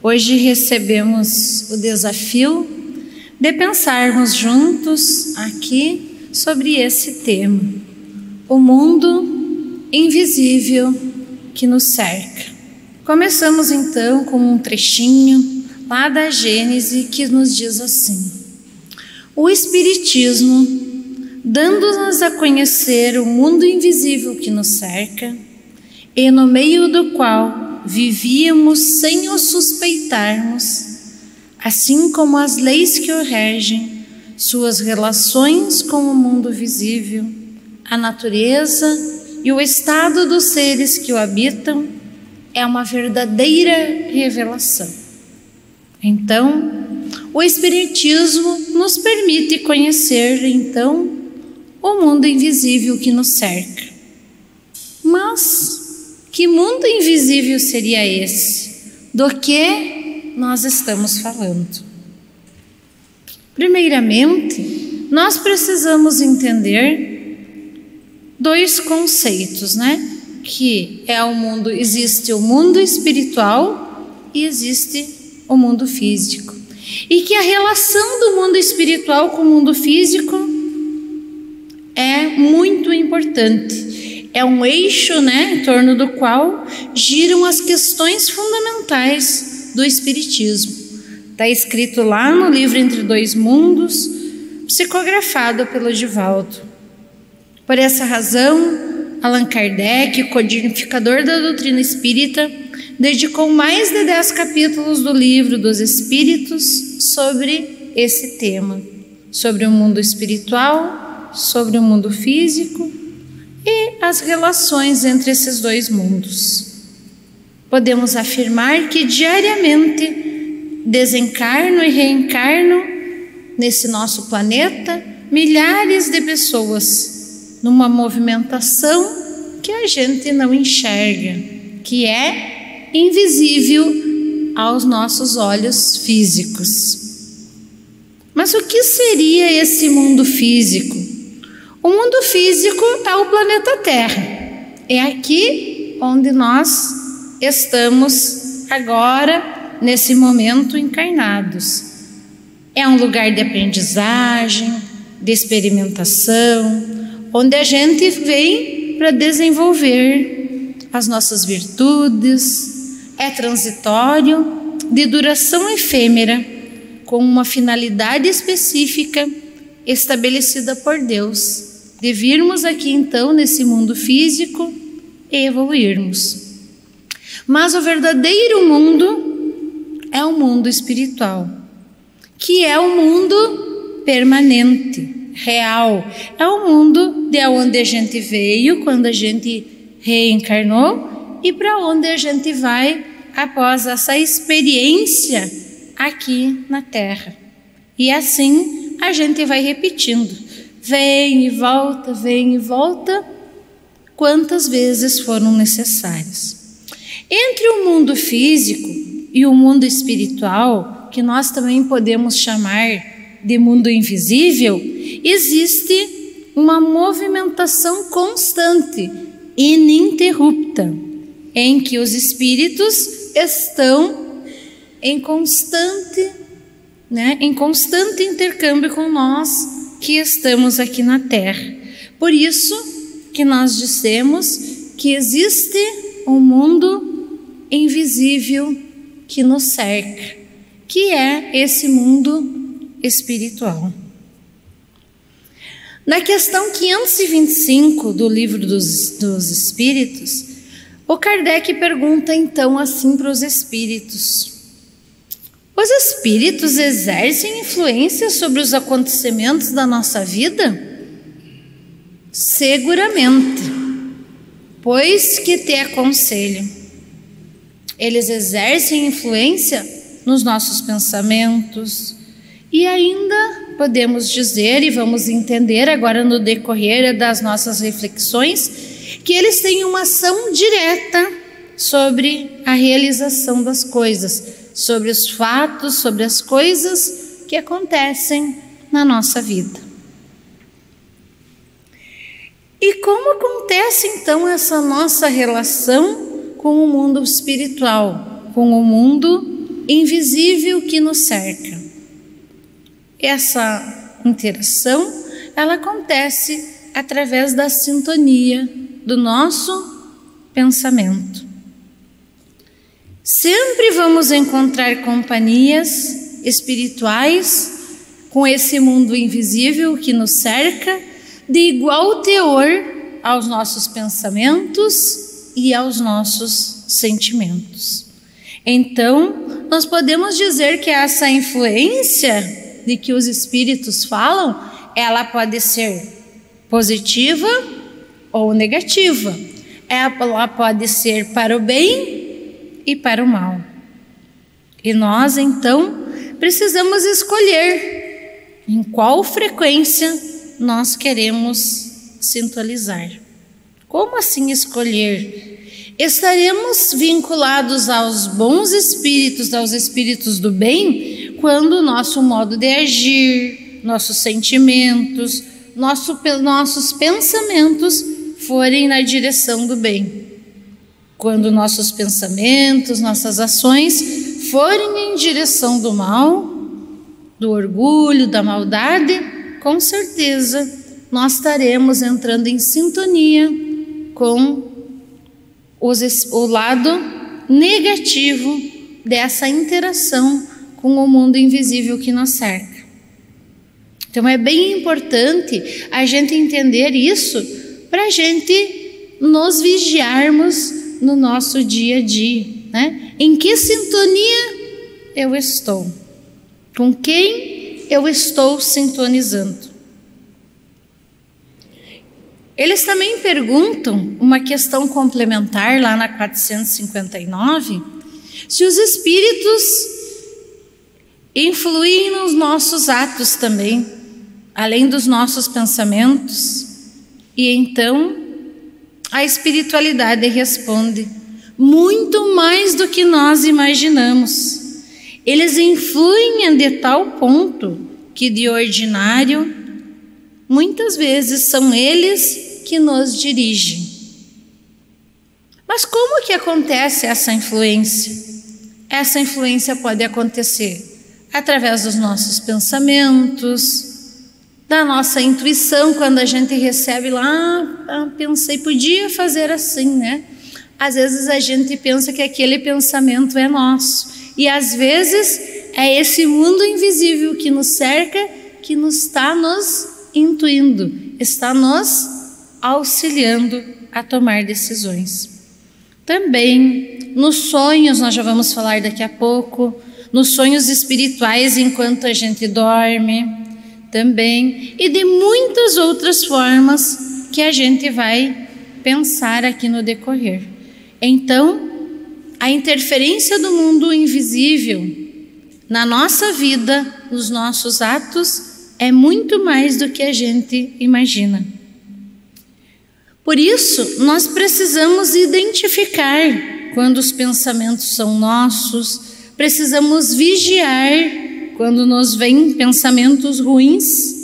Hoje recebemos o desafio de pensarmos juntos aqui sobre esse tema, o mundo invisível que nos cerca. Começamos então com um trechinho lá da Gênese que nos diz assim: O Espiritismo, dando-nos a conhecer o mundo invisível que nos cerca, e no meio do qual vivíamos sem o suspeitarmos, assim como as leis que o regem, suas relações com o mundo visível, a natureza e o estado dos seres que o habitam, é uma verdadeira revelação. Então, o Espiritismo nos permite conhecer, então, o mundo invisível que nos cerca. Mas que mundo invisível seria esse? Do que nós estamos falando? Primeiramente, nós precisamos entender dois conceitos, né? Que é o mundo, existe o mundo espiritual e existe o mundo físico. E que a relação do mundo espiritual com o mundo físico é muito importante é um eixo né, em torno do qual giram as questões fundamentais do Espiritismo. Está escrito lá no livro Entre Dois Mundos, psicografado pelo Divaldo. Por essa razão, Allan Kardec, codificador da doutrina espírita, dedicou mais de dez capítulos do livro dos Espíritos sobre esse tema, sobre o mundo espiritual, sobre o mundo físico e as relações entre esses dois mundos. Podemos afirmar que diariamente desencarno e reencarno nesse nosso planeta milhares de pessoas numa movimentação que a gente não enxerga, que é invisível aos nossos olhos físicos. Mas o que seria esse mundo físico? O mundo físico é o planeta Terra. É aqui onde nós estamos agora, nesse momento, encarnados. É um lugar de aprendizagem, de experimentação, onde a gente vem para desenvolver as nossas virtudes. É transitório, de duração efêmera, com uma finalidade específica estabelecida por Deus de virmos aqui então nesse mundo físico e evoluirmos. Mas o verdadeiro mundo é o mundo espiritual, que é o mundo permanente, real. É o mundo de onde a gente veio quando a gente reencarnou e para onde a gente vai após essa experiência aqui na Terra. E assim a gente vai repetindo vem e volta, vem e volta, quantas vezes foram necessárias. Entre o mundo físico e o mundo espiritual, que nós também podemos chamar de mundo invisível, existe uma movimentação constante, ininterrupta, em que os espíritos estão em constante, né, em constante intercâmbio com nós que estamos aqui na terra. Por isso que nós dissemos que existe um mundo invisível que nos cerca, que é esse mundo espiritual. Na questão 525 do Livro dos, dos Espíritos, o Kardec pergunta então assim para os espíritos: os espíritos exercem influência sobre os acontecimentos da nossa vida? Seguramente, pois que te aconselho. Eles exercem influência nos nossos pensamentos e ainda podemos dizer e vamos entender agora no decorrer das nossas reflexões que eles têm uma ação direta sobre a realização das coisas sobre os fatos, sobre as coisas que acontecem na nossa vida. E como acontece então essa nossa relação com o mundo espiritual, com o mundo invisível que nos cerca. Essa interação, ela acontece através da sintonia do nosso pensamento. Sempre vamos encontrar companhias espirituais com esse mundo invisível que nos cerca, de igual teor aos nossos pensamentos e aos nossos sentimentos. Então, nós podemos dizer que essa influência de que os espíritos falam, ela pode ser positiva ou negativa. Ela pode ser para o bem e para o mal. E nós, então, precisamos escolher em qual frequência nós queremos sintonizar. Como assim escolher? Estaremos vinculados aos bons espíritos, aos espíritos do bem, quando o nosso modo de agir, nossos sentimentos, nosso, nossos pensamentos forem na direção do bem. Quando nossos pensamentos, nossas ações forem em direção do mal, do orgulho, da maldade, com certeza nós estaremos entrando em sintonia com os, o lado negativo dessa interação com o mundo invisível que nos cerca. Então é bem importante a gente entender isso para a gente nos vigiarmos no nosso dia a dia, né? Em que sintonia eu estou? Com quem eu estou sintonizando? Eles também perguntam uma questão complementar lá na 459, se os espíritos influem nos nossos atos também, além dos nossos pensamentos. E então a espiritualidade responde: muito mais do que nós imaginamos. Eles influem de tal ponto que, de ordinário, muitas vezes são eles que nos dirigem. Mas como que acontece essa influência? Essa influência pode acontecer através dos nossos pensamentos, da nossa intuição, quando a gente recebe lá, ah, pensei, podia fazer assim, né? Às vezes a gente pensa que aquele pensamento é nosso. E às vezes é esse mundo invisível que nos cerca que nos está nos intuindo, está nos auxiliando a tomar decisões. Também nos sonhos, nós já vamos falar daqui a pouco, nos sonhos espirituais enquanto a gente dorme, também, e de muitas outras formas que a gente vai pensar aqui no decorrer. Então, a interferência do mundo invisível na nossa vida, nos nossos atos, é muito mais do que a gente imagina. Por isso, nós precisamos identificar quando os pensamentos são nossos, precisamos vigiar quando nos vêm pensamentos ruins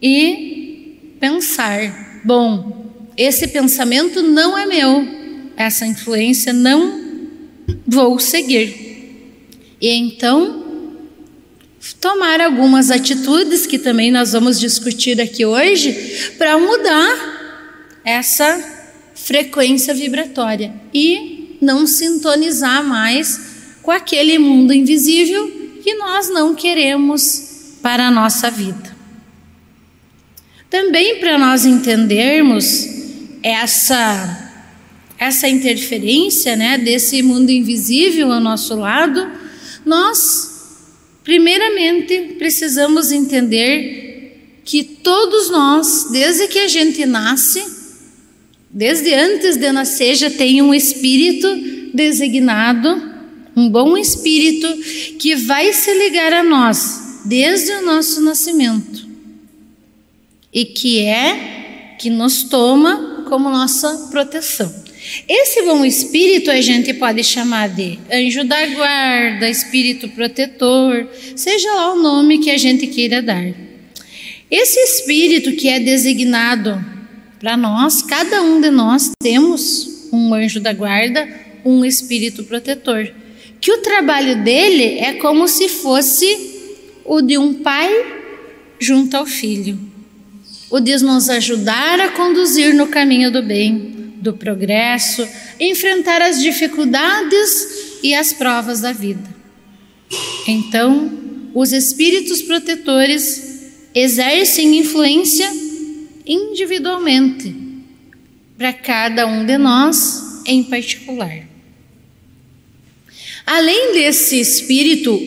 e pensar: bom, esse pensamento não é meu, essa influência, não vou seguir. E então, tomar algumas atitudes que também nós vamos discutir aqui hoje para mudar essa frequência vibratória e não sintonizar mais com aquele mundo invisível que nós não queremos para a nossa vida. Também para nós entendermos essa essa interferência né, desse mundo invisível ao nosso lado, nós, primeiramente, precisamos entender que todos nós, desde que a gente nasce, desde antes de nascer, já tem um espírito designado, um bom espírito que vai se ligar a nós desde o nosso nascimento e que é que nos toma como nossa proteção. Esse bom espírito a gente pode chamar de anjo da guarda, espírito protetor, seja lá o nome que a gente queira dar. Esse espírito que é designado para nós, cada um de nós temos um anjo da guarda, um espírito protetor, que o trabalho dele é como se fosse o de um pai junto ao filho, o de nos ajudar a conduzir no caminho do bem, do progresso, enfrentar as dificuldades e as provas da vida. Então, os espíritos protetores exercem influência individualmente para cada um de nós em particular. Além desse espírito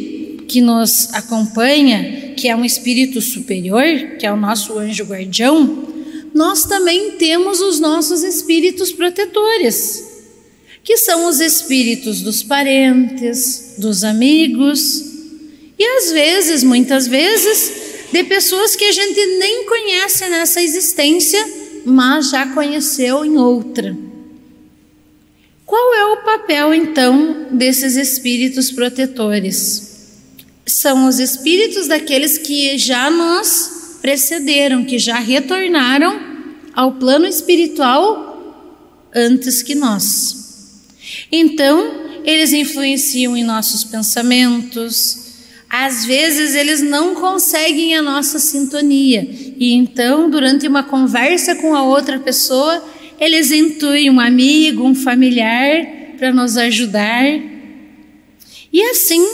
que nos acompanha, que é um espírito superior, que é o nosso anjo guardião, nós também temos os nossos espíritos protetores, que são os espíritos dos parentes, dos amigos e às vezes, muitas vezes, de pessoas que a gente nem conhece nessa existência, mas já conheceu em outra. O papel então desses espíritos protetores? São os espíritos daqueles que já nos precederam, que já retornaram ao plano espiritual antes que nós. Então, eles influenciam em nossos pensamentos, às vezes eles não conseguem a nossa sintonia e então, durante uma conversa com a outra pessoa, eles intuem um amigo, um familiar para nos ajudar. E assim,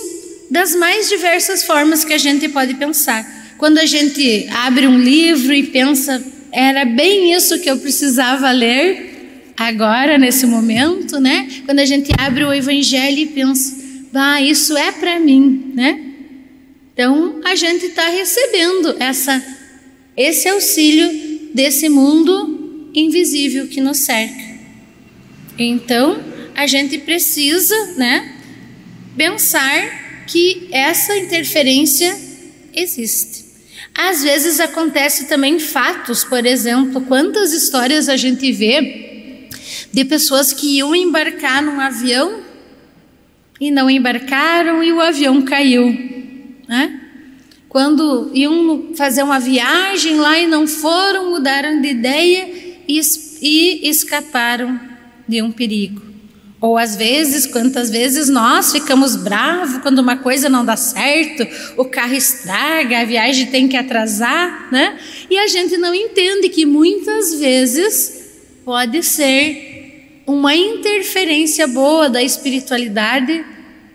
das mais diversas formas que a gente pode pensar. Quando a gente abre um livro e pensa, era bem isso que eu precisava ler agora, nesse momento, né? Quando a gente abre o Evangelho e pensa, ah, isso é para mim, né? Então, a gente está recebendo essa, esse auxílio desse mundo invisível que nos cerca. Então, a gente precisa, né, pensar que essa interferência existe. Às vezes acontece também fatos, por exemplo, quantas histórias a gente vê de pessoas que iam embarcar num avião e não embarcaram e o avião caiu né? Quando iam fazer uma viagem lá e não foram, mudaram de ideia e, e escaparam de um perigo. Ou às vezes, quantas vezes nós ficamos bravos quando uma coisa não dá certo, o carro estraga, a viagem tem que atrasar, né? E a gente não entende que muitas vezes pode ser uma interferência boa da espiritualidade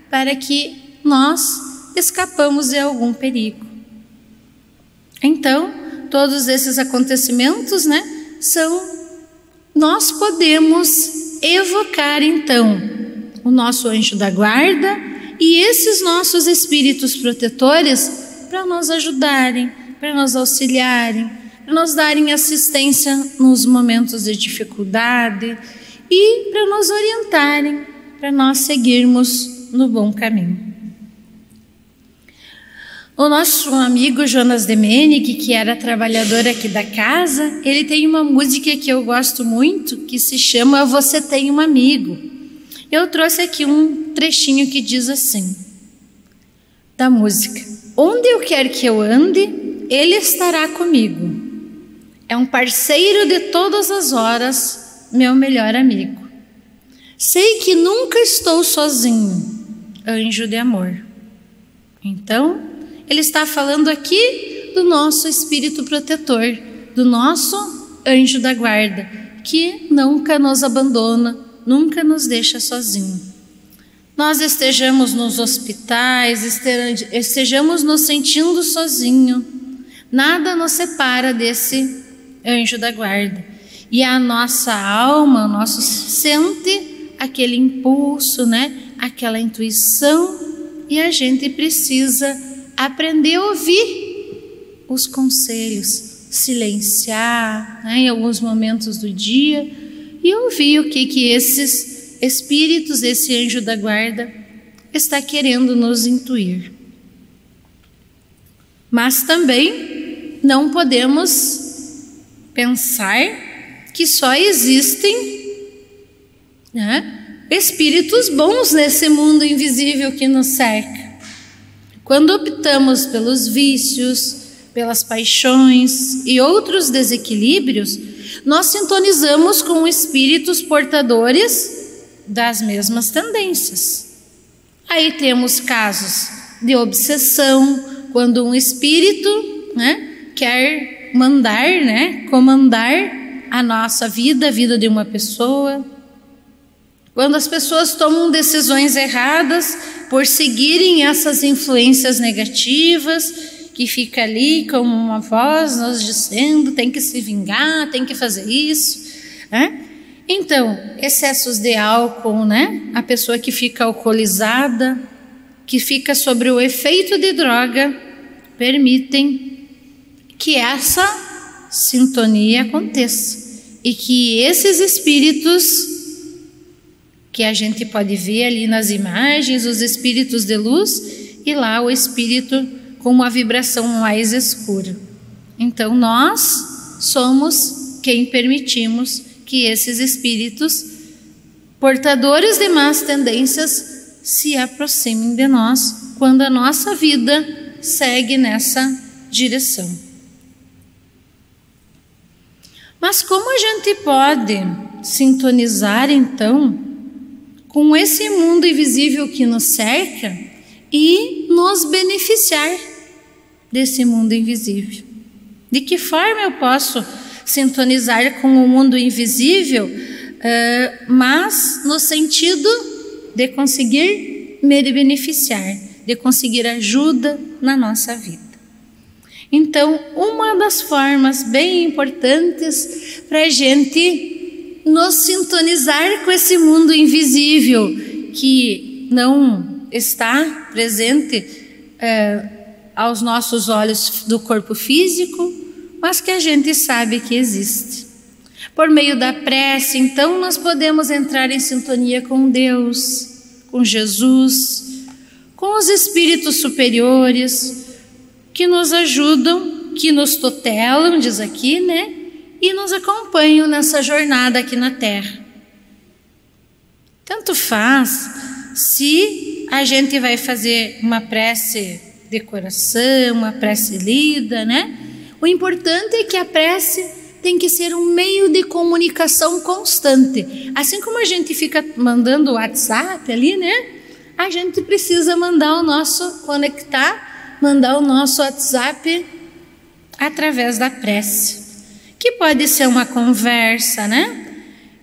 para que nós escapamos de algum perigo. Então, todos esses acontecimentos, né, são nós podemos evocar então o nosso anjo da guarda e esses nossos espíritos protetores para nos ajudarem, para nos auxiliarem, para nos darem assistência nos momentos de dificuldade e para nos orientarem, para nós seguirmos no bom caminho. O nosso amigo Jonas Demenic, que era trabalhador aqui da casa, ele tem uma música que eu gosto muito, que se chama Você Tem um Amigo. Eu trouxe aqui um trechinho que diz assim, da música: Onde eu quer que eu ande, ele estará comigo. É um parceiro de todas as horas, meu melhor amigo. Sei que nunca estou sozinho, anjo de amor. Então, ele está falando aqui do nosso espírito protetor, do nosso anjo da guarda, que nunca nos abandona, nunca nos deixa sozinho. Nós estejamos nos hospitais, estejamos nos sentindo sozinho, nada nos separa desse anjo da guarda. E a nossa alma, nosso sente aquele impulso, né? Aquela intuição e a gente precisa aprender a ouvir os conselhos, silenciar né, em alguns momentos do dia e ouvir o que, que esses espíritos, esse anjo da guarda, está querendo nos intuir. Mas também não podemos pensar que só existem né, espíritos bons nesse mundo invisível que nos cerca. Quando optamos pelos vícios, pelas paixões e outros desequilíbrios, nós sintonizamos com espíritos portadores das mesmas tendências. Aí temos casos de obsessão, quando um espírito né, quer mandar, né, comandar a nossa vida, a vida de uma pessoa. Quando as pessoas tomam decisões erradas por seguirem essas influências negativas, que fica ali como uma voz nos dizendo: tem que se vingar, tem que fazer isso. Né? Então, excessos de álcool, né? A pessoa que fica alcoolizada, que fica sobre o efeito de droga, permitem que essa sintonia aconteça e que esses espíritos que a gente pode ver ali nas imagens, os espíritos de luz, e lá o espírito com uma vibração mais escura. Então nós somos quem permitimos que esses espíritos portadores de más tendências se aproximem de nós quando a nossa vida segue nessa direção. Mas como a gente pode sintonizar então com esse mundo invisível que nos cerca e nos beneficiar desse mundo invisível? De que forma eu posso sintonizar com o mundo invisível, uh, mas no sentido de conseguir me beneficiar, de conseguir ajuda na nossa vida? Então, uma das formas bem importantes para a gente nos sintonizar com esse mundo invisível que não está presente é, aos nossos olhos do corpo físico, mas que a gente sabe que existe. Por meio da prece, então, nós podemos entrar em sintonia com Deus, com Jesus, com os espíritos superiores, que nos ajudam, que nos tutelam, diz aqui, né? E nos acompanham nessa jornada aqui na Terra. Tanto faz se a gente vai fazer uma prece de coração, uma prece lida, né? O importante é que a prece tem que ser um meio de comunicação constante. Assim como a gente fica mandando o WhatsApp ali, né? A gente precisa mandar o nosso conectar mandar o nosso WhatsApp através da prece, que pode ser uma conversa, né?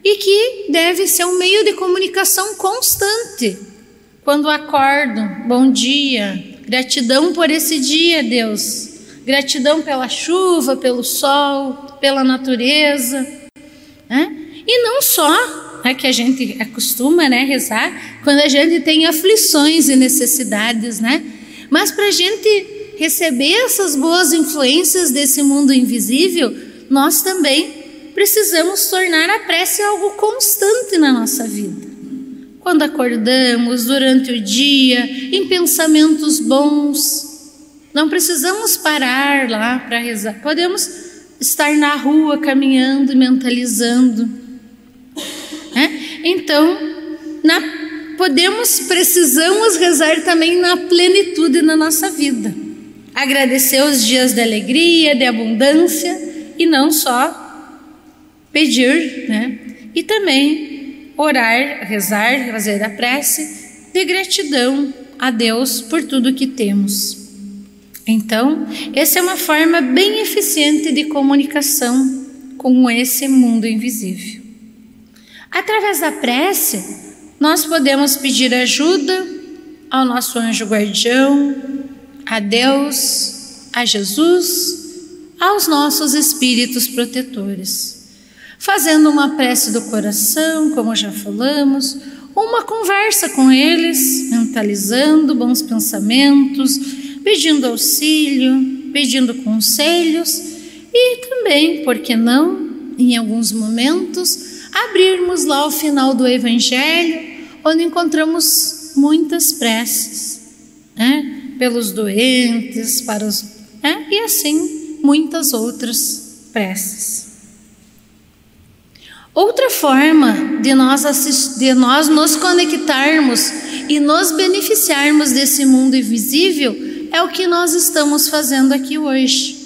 E que deve ser um meio de comunicação constante. Quando acordo, bom dia, gratidão por esse dia, Deus. Gratidão pela chuva, pelo sol, pela natureza. Né? E não só né, que a gente acostuma né, rezar quando a gente tem aflições e necessidades, né? Mas para a gente receber essas boas influências desse mundo invisível, nós também precisamos tornar a prece algo constante na nossa vida. Quando acordamos, durante o dia, em pensamentos bons, não precisamos parar lá para rezar. Podemos estar na rua caminhando mentalizando. É? Então, na podemos, precisamos rezar também na plenitude na nossa vida. Agradecer os dias de alegria, de abundância e não só pedir, né? E também orar, rezar, fazer a prece de gratidão a Deus por tudo que temos. Então, essa é uma forma bem eficiente de comunicação com esse mundo invisível. Através da prece, nós podemos pedir ajuda ao nosso anjo guardião, a Deus, a Jesus, aos nossos espíritos protetores. Fazendo uma prece do coração, como já falamos, uma conversa com eles, mentalizando bons pensamentos, pedindo auxílio, pedindo conselhos e também, por que não, em alguns momentos, abrirmos lá o final do Evangelho, onde encontramos muitas preces, né? pelos doentes, para os. Né? e assim muitas outras preces. Outra forma de nós, de nós nos conectarmos e nos beneficiarmos desse mundo invisível é o que nós estamos fazendo aqui hoje.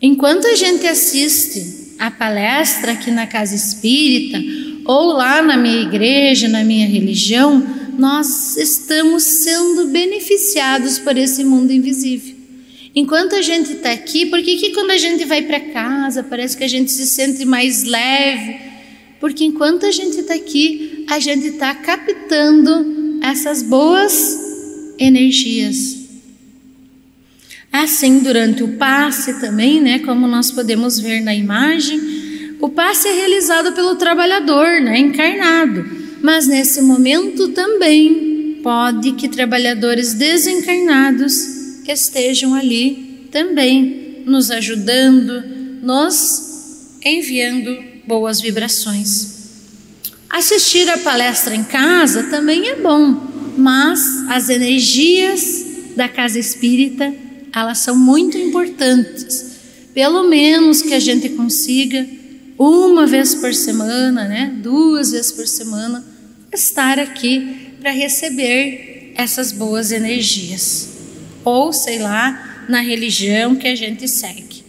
Enquanto a gente assiste a palestra aqui na casa espírita ou lá na minha igreja, na minha religião, nós estamos sendo beneficiados por esse mundo invisível. Enquanto a gente está aqui, por que, que quando a gente vai para casa parece que a gente se sente mais leve? Porque enquanto a gente está aqui, a gente está captando essas boas energias. Assim, durante o passe também, né, como nós podemos ver na imagem, o passe é realizado pelo trabalhador, né, encarnado. Mas nesse momento também pode que trabalhadores desencarnados estejam ali também nos ajudando, nos enviando boas vibrações. Assistir a palestra em casa também é bom, mas as energias da casa espírita elas são muito importantes. Pelo menos que a gente consiga uma vez por semana, né, duas vezes por semana, estar aqui para receber essas boas energias. Ou sei lá, na religião que a gente segue.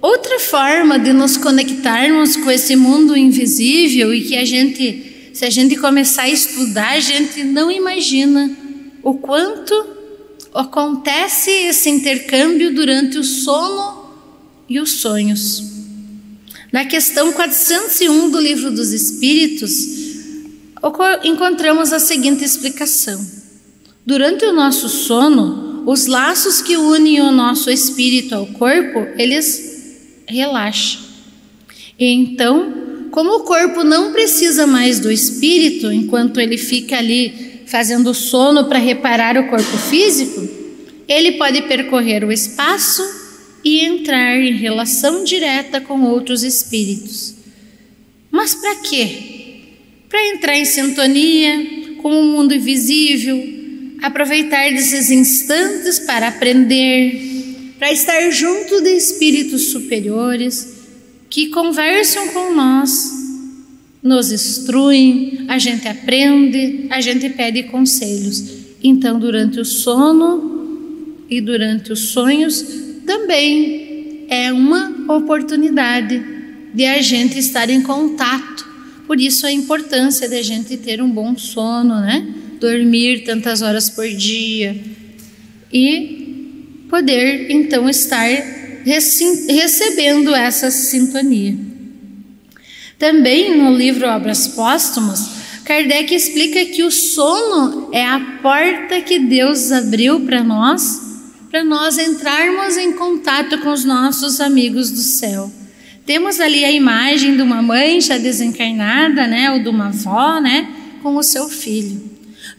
Outra forma de nos conectarmos com esse mundo invisível e que a gente, se a gente começar a estudar, a gente não imagina o quanto acontece esse intercâmbio durante o sono e os sonhos. Na questão 401 do Livro dos Espíritos, encontramos a seguinte explicação: Durante o nosso sono, os laços que unem o nosso espírito ao corpo, eles relaxam. E então, como o corpo não precisa mais do espírito, enquanto ele fica ali fazendo sono para reparar o corpo físico, ele pode percorrer o espaço e entrar em relação direta com outros espíritos. Mas para quê? Para entrar em sintonia com o mundo invisível, aproveitar desses instantes para aprender, para estar junto de espíritos superiores que conversam com nós nos instruem, a gente aprende, a gente pede conselhos. Então, durante o sono e durante os sonhos, também é uma oportunidade de a gente estar em contato. Por isso a importância da gente ter um bom sono, né? Dormir tantas horas por dia e poder então estar recebendo essa sintonia. Também no livro Obras Póstumas, Kardec explica que o sono é a porta que Deus abriu para nós, para nós entrarmos em contato com os nossos amigos do céu. Temos ali a imagem de uma mãe já desencarnada, né, ou de uma avó, né, com o seu filho.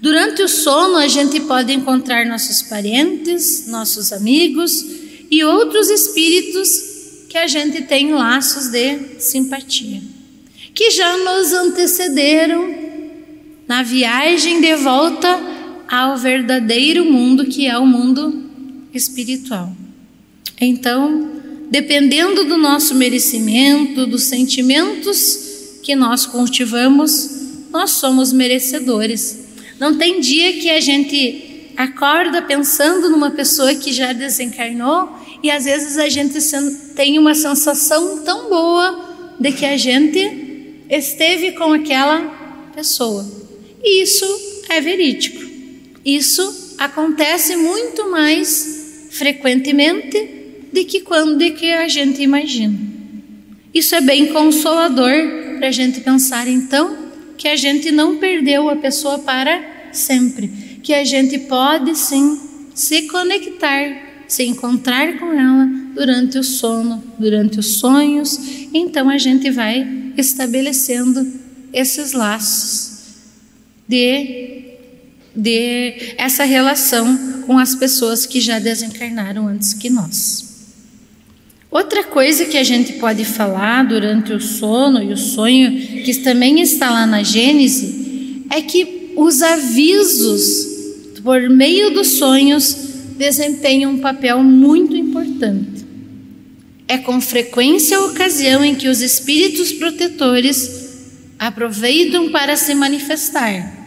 Durante o sono, a gente pode encontrar nossos parentes, nossos amigos e outros espíritos que a gente tem laços de simpatia que já nos antecederam na viagem de volta ao verdadeiro mundo que é o mundo espiritual. Então, dependendo do nosso merecimento, dos sentimentos que nós cultivamos, nós somos merecedores. Não tem dia que a gente acorda pensando numa pessoa que já desencarnou e às vezes a gente tem uma sensação tão boa de que a gente esteve com aquela pessoa. E isso é verídico. Isso acontece muito mais frequentemente do que quando de que a gente imagina. Isso é bem consolador para a gente pensar então que a gente não perdeu a pessoa para sempre, que a gente pode sim se conectar, se encontrar com ela durante o sono, durante os sonhos, então a gente vai estabelecendo esses laços de, de essa relação com as pessoas que já desencarnaram antes que nós. Outra coisa que a gente pode falar durante o sono e o sonho, que também está lá na Gênese, é que os avisos por meio dos sonhos desempenham um papel muito importante. É com frequência a ocasião em que os espíritos protetores aproveitam para se manifestar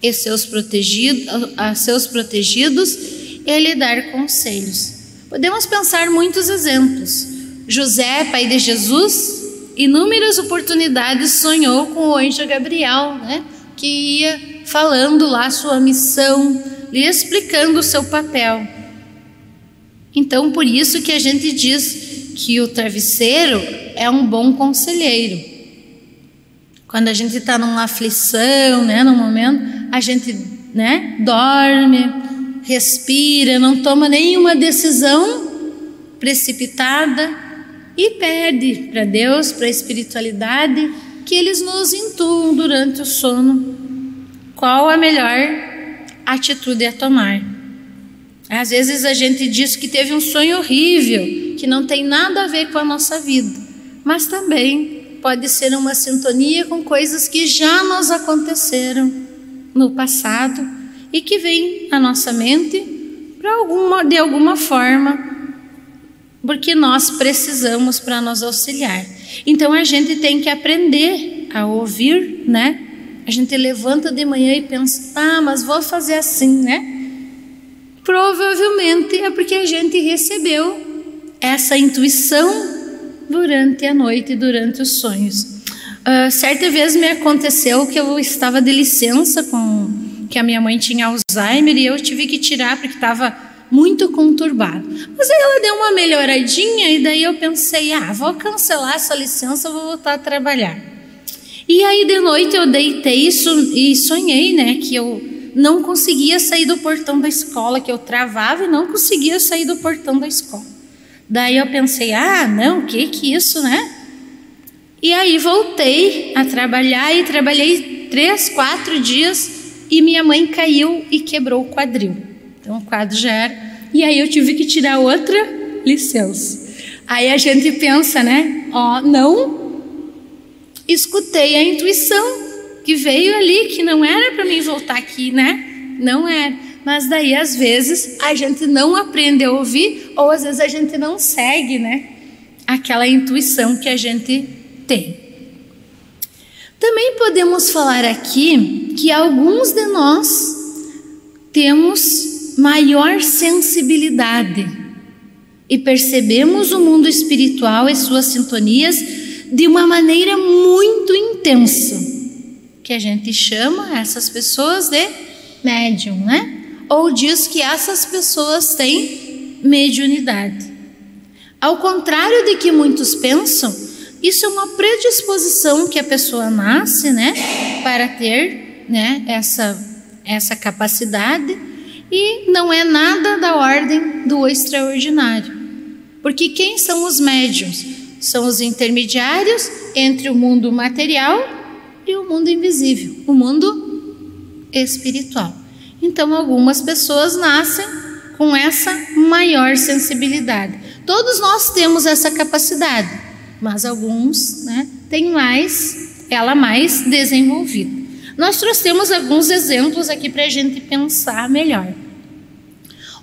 e seus protegidos, a seus protegidos e lhe dar conselhos. Podemos pensar muitos exemplos. José, pai de Jesus, inúmeras oportunidades sonhou com o anjo Gabriel, né? que ia falando lá sua missão, lhe explicando o seu papel. Então, por isso que a gente diz que o travesseiro é um bom conselheiro. Quando a gente está numa aflição, né, num momento, a gente, né, dorme, respira, não toma nenhuma decisão precipitada e pede para Deus, para a espiritualidade, que eles nos intuam durante o sono qual a melhor atitude a tomar. Às vezes a gente diz que teve um sonho horrível, que não tem nada a ver com a nossa vida, mas também pode ser uma sintonia com coisas que já nos aconteceram no passado e que vêm à nossa mente alguma, de alguma forma, porque nós precisamos para nos auxiliar. Então a gente tem que aprender a ouvir, né? A gente levanta de manhã e pensa, ah, mas vou fazer assim, né? Provavelmente é porque a gente recebeu essa intuição durante a noite, durante os sonhos. Uh, certa vez me aconteceu que eu estava de licença com que a minha mãe tinha Alzheimer e eu tive que tirar porque estava muito conturbado. Mas aí ela deu uma melhoradinha e daí eu pensei, ah, vou cancelar essa licença, vou voltar a trabalhar. E aí de noite eu deitei e sonhei, né, que eu não conseguia sair do portão da escola, que eu travava e não conseguia sair do portão da escola. Daí eu pensei, ah, não, o que que isso, né? E aí voltei a trabalhar e trabalhei três, quatro dias e minha mãe caiu e quebrou o quadril. Então o quadro já era. E aí eu tive que tirar outra licença. Aí a gente pensa, né? Ó, não escutei a intuição que veio ali, que não era para mim voltar aqui, né? Não é. Mas daí, às vezes, a gente não aprende a ouvir, ou às vezes a gente não segue, né? Aquela intuição que a gente tem. Também podemos falar aqui que alguns de nós temos maior sensibilidade e percebemos o mundo espiritual e suas sintonias de uma maneira muito intensa que a gente chama essas pessoas de médium, né? Ou diz que essas pessoas têm mediunidade. Ao contrário de que muitos pensam, isso é uma predisposição que a pessoa nasce, né, para ter, né, essa essa capacidade e não é nada da ordem do extraordinário. Porque quem são os médiums? São os intermediários entre o mundo material e o mundo invisível, o mundo espiritual. Então, algumas pessoas nascem com essa maior sensibilidade. Todos nós temos essa capacidade, mas alguns né, têm mais, ela mais desenvolvida. Nós trouxemos alguns exemplos aqui para a gente pensar melhor.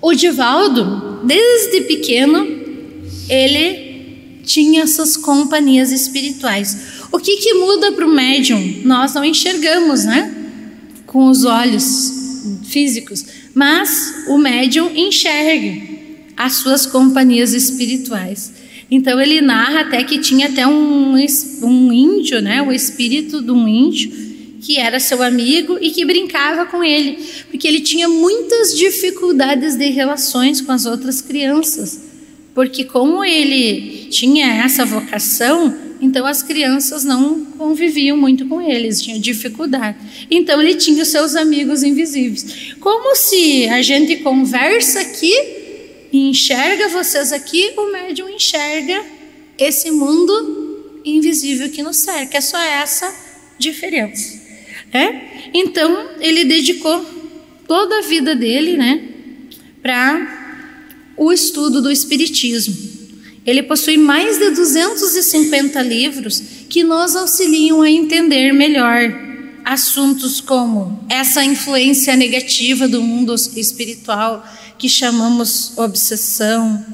O Divaldo, desde pequeno, ele tinha suas companhias espirituais. O que, que muda para o médium? Nós não enxergamos, né? Com os olhos físicos, mas o médium enxerga as suas companhias espirituais. Então ele narra até que tinha até um, um índio, né? O espírito de um índio que era seu amigo e que brincava com ele, porque ele tinha muitas dificuldades de relações com as outras crianças, porque como ele tinha essa vocação, então as crianças não conviviam muito com eles, tinham dificuldade. Então ele tinha os seus amigos invisíveis. Como se a gente conversa aqui e enxerga vocês aqui, o médium enxerga esse mundo invisível que nos cerca. É só essa diferença. É? Então ele dedicou toda a vida dele, né, para o estudo do espiritismo. Ele possui mais de 250 livros que nos auxiliam a entender melhor assuntos como essa influência negativa do mundo espiritual que chamamos obsessão,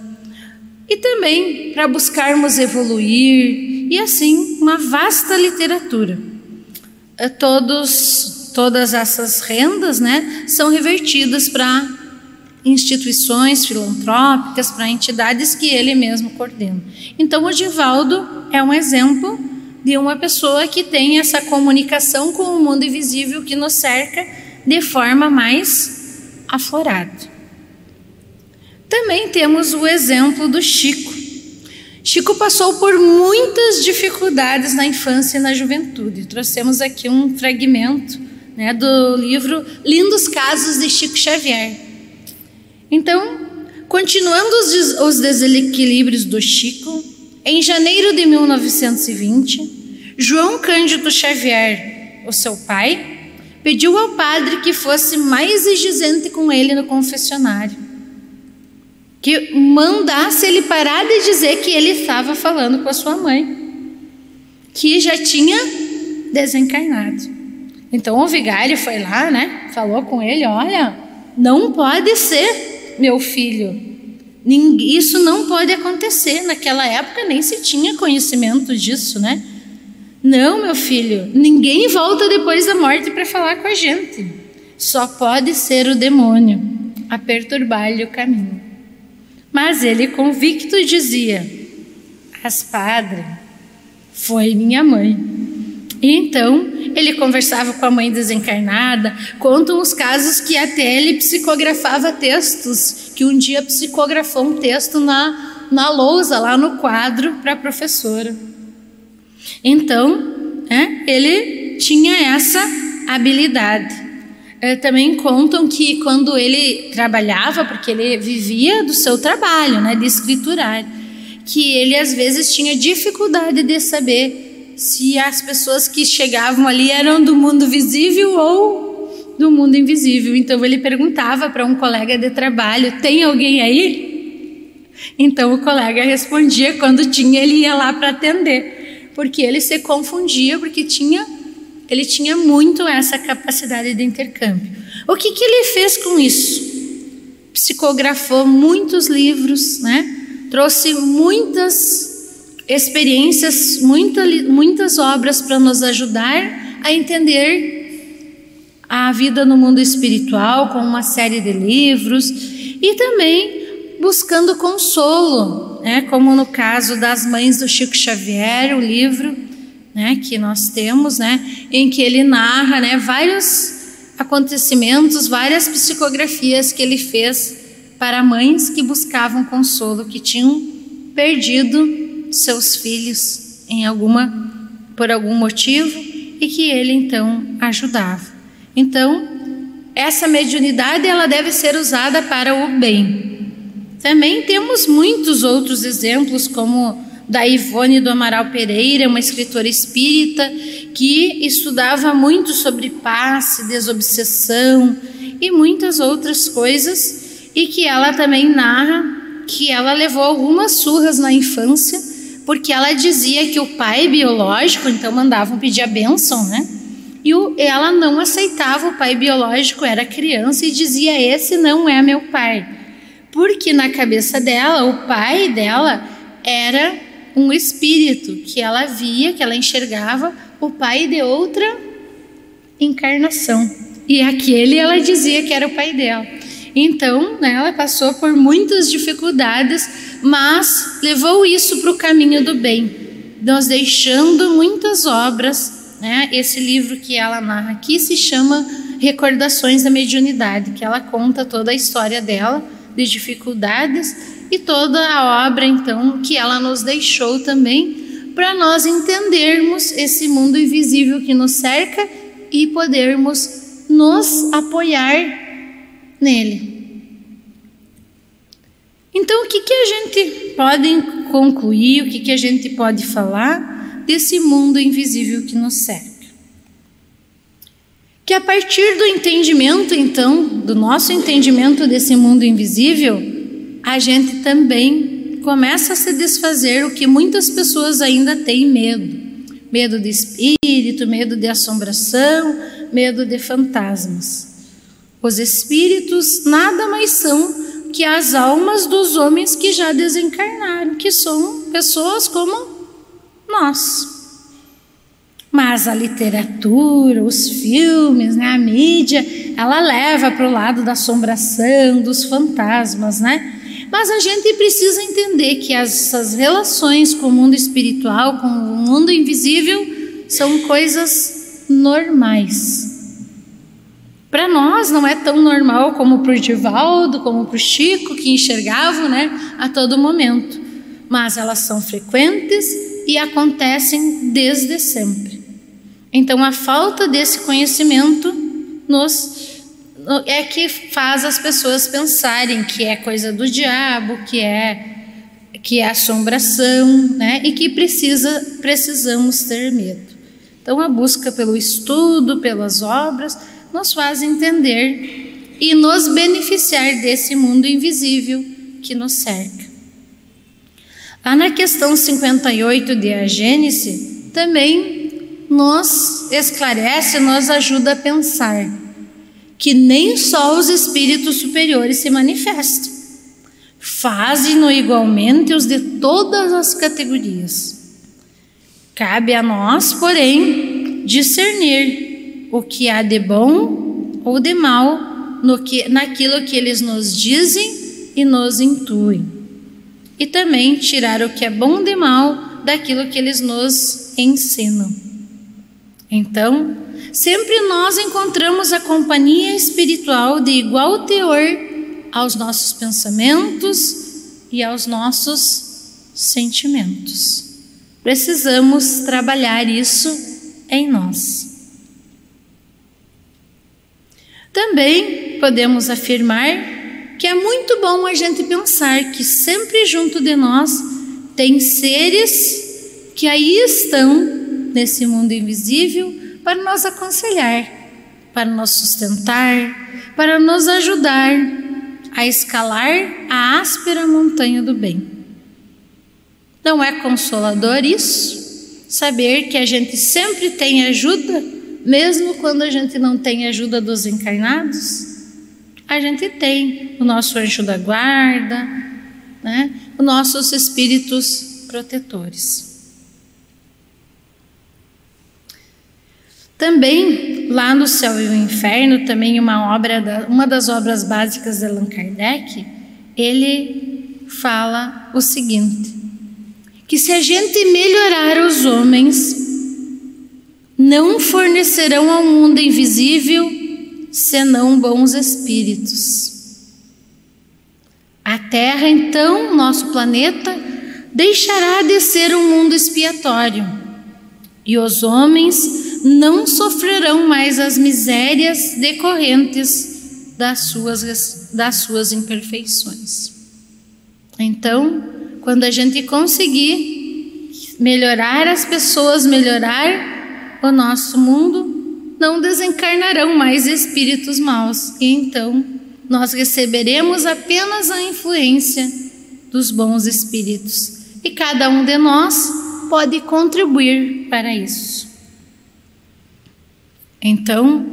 e também para buscarmos evoluir, e assim uma vasta literatura. Todos, todas essas rendas né, são revertidas para instituições filantrópicas, para entidades que ele mesmo coordena. Então, o Divaldo é um exemplo de uma pessoa que tem essa comunicação com o mundo invisível que nos cerca de forma mais aflorada. Também temos o exemplo do Chico. Chico passou por muitas dificuldades na infância e na juventude. Trouxemos aqui um fragmento né, do livro Lindos Casos de Chico Xavier. Então, continuando os, os desequilíbrios do Chico, em janeiro de 1920, João Cândido Xavier, o seu pai, pediu ao padre que fosse mais exigente com ele no confessionário que mandasse ele parar de dizer que ele estava falando com a sua mãe, que já tinha desencarnado. Então o vigário foi lá, né? Falou com ele: Olha, não pode ser, meu filho. Isso não pode acontecer. Naquela época nem se tinha conhecimento disso, né? Não, meu filho, ninguém volta depois da morte para falar com a gente. Só pode ser o demônio a perturbar-lhe o caminho. Mas ele convicto dizia: As padre, foi minha mãe. E então ele conversava com a mãe desencarnada, contam os casos que até ele psicografava textos, que um dia psicografou um texto na, na lousa, lá no quadro, para a professora. Então, é, ele tinha essa habilidade. É, também contam que quando ele trabalhava, porque ele vivia do seu trabalho, né, de escriturar, que ele às vezes tinha dificuldade de saber se as pessoas que chegavam ali eram do mundo visível ou do mundo invisível. Então ele perguntava para um colega de trabalho: tem alguém aí? Então o colega respondia quando tinha, ele ia lá para atender, porque ele se confundia, porque tinha ele tinha muito essa capacidade de intercâmbio. O que, que ele fez com isso? Psicografou muitos livros, né? trouxe muitas experiências, muita, muitas obras para nos ajudar a entender a vida no mundo espiritual, com uma série de livros e também buscando consolo, né? como no caso das mães do Chico Xavier, o livro né, que nós temos, né, em que ele narra, né, vários acontecimentos, várias psicografias que ele fez para mães que buscavam consolo, que tinham perdido seus filhos em alguma por algum motivo e que ele então ajudava. Então, essa mediunidade ela deve ser usada para o bem. Também temos muitos outros exemplos como da Ivone do Amaral Pereira, uma escritora espírita que estudava muito sobre passe, desobsessão e muitas outras coisas, e que ela também narra que ela levou algumas surras na infância, porque ela dizia que o pai biológico, então mandavam pedir a bênção, né? E ela não aceitava o pai biológico, era criança, e dizia: Esse não é meu pai. Porque na cabeça dela, o pai dela era um espírito que ela via, que ela enxergava, o pai de outra encarnação. E aquele ela dizia que era o pai dela. Então, né, ela passou por muitas dificuldades, mas levou isso para o caminho do bem, nos deixando muitas obras. Né? Esse livro que ela narra aqui se chama Recordações da Mediunidade, que ela conta toda a história dela, de dificuldades e toda a obra então que ela nos deixou também para nós entendermos esse mundo invisível que nos cerca e podermos nos apoiar nele. Então, o que, que a gente pode concluir, o que, que a gente pode falar desse mundo invisível que nos cerca? Que a partir do entendimento, então, do nosso entendimento desse mundo invisível, a gente também começa a se desfazer o que muitas pessoas ainda têm medo: medo de espírito, medo de assombração, medo de fantasmas. Os espíritos nada mais são que as almas dos homens que já desencarnaram, que são pessoas como nós. Mas a literatura, os filmes, né, a mídia, ela leva para o lado da assombração, dos fantasmas, né? Mas a gente precisa entender que essas relações com o mundo espiritual, com o mundo invisível, são coisas normais. Para nós não é tão normal como para o Divaldo, como para o Chico, que enxergavam né, a todo momento. Mas elas são frequentes e acontecem desde sempre. Então a falta desse conhecimento nos é que faz as pessoas pensarem que é coisa do diabo, que é que é assombração, né? E que precisa precisamos ter medo. Então a busca pelo estudo, pelas obras, nos faz entender e nos beneficiar desse mundo invisível que nos cerca. Lá na questão 58 de A Gênese, também nos esclarece, nos ajuda a pensar que nem só os espíritos superiores se manifestam, fazem-no igualmente os de todas as categorias. Cabe a nós, porém, discernir o que há de bom ou de mal no que, naquilo que eles nos dizem e nos intuem, e também tirar o que é bom de mal daquilo que eles nos ensinam. Então, sempre nós encontramos a companhia espiritual de igual teor aos nossos pensamentos e aos nossos sentimentos. Precisamos trabalhar isso em nós. Também podemos afirmar que é muito bom a gente pensar que sempre junto de nós tem seres que aí estão nesse mundo invisível para nos aconselhar, para nos sustentar, para nos ajudar a escalar a áspera montanha do bem. Não é consolador isso? Saber que a gente sempre tem ajuda, mesmo quando a gente não tem ajuda dos encarnados? A gente tem o nosso anjo da guarda, né? os nossos espíritos protetores. Também, lá no Céu e o Inferno, também uma obra, uma das obras básicas de Allan Kardec, ele fala o seguinte: que se a gente melhorar os homens, não fornecerão ao mundo invisível senão bons espíritos. A Terra, então, nosso planeta, deixará de ser um mundo expiatório, e os homens não sofrerão mais as misérias decorrentes das suas, das suas imperfeições. Então, quando a gente conseguir melhorar as pessoas, melhorar o nosso mundo, não desencarnarão mais espíritos maus, e então nós receberemos apenas a influência dos bons espíritos. E cada um de nós pode contribuir para isso. Então,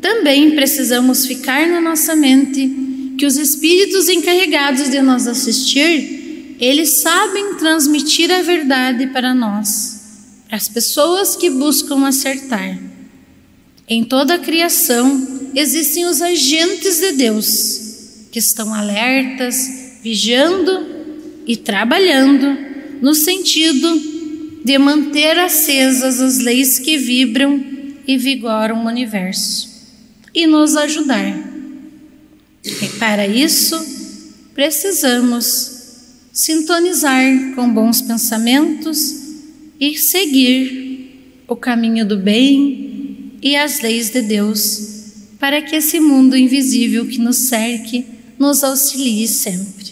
também precisamos ficar na nossa mente que os espíritos encarregados de nos assistir, eles sabem transmitir a verdade para nós, para as pessoas que buscam acertar. Em toda a criação existem os agentes de Deus, que estão alertas, vigiando e trabalhando no sentido de manter acesas as leis que vibram e vigoram o universo e nos ajudar. E para isso, precisamos sintonizar com bons pensamentos e seguir o caminho do bem e as leis de Deus, para que esse mundo invisível que nos cerque nos auxilie sempre.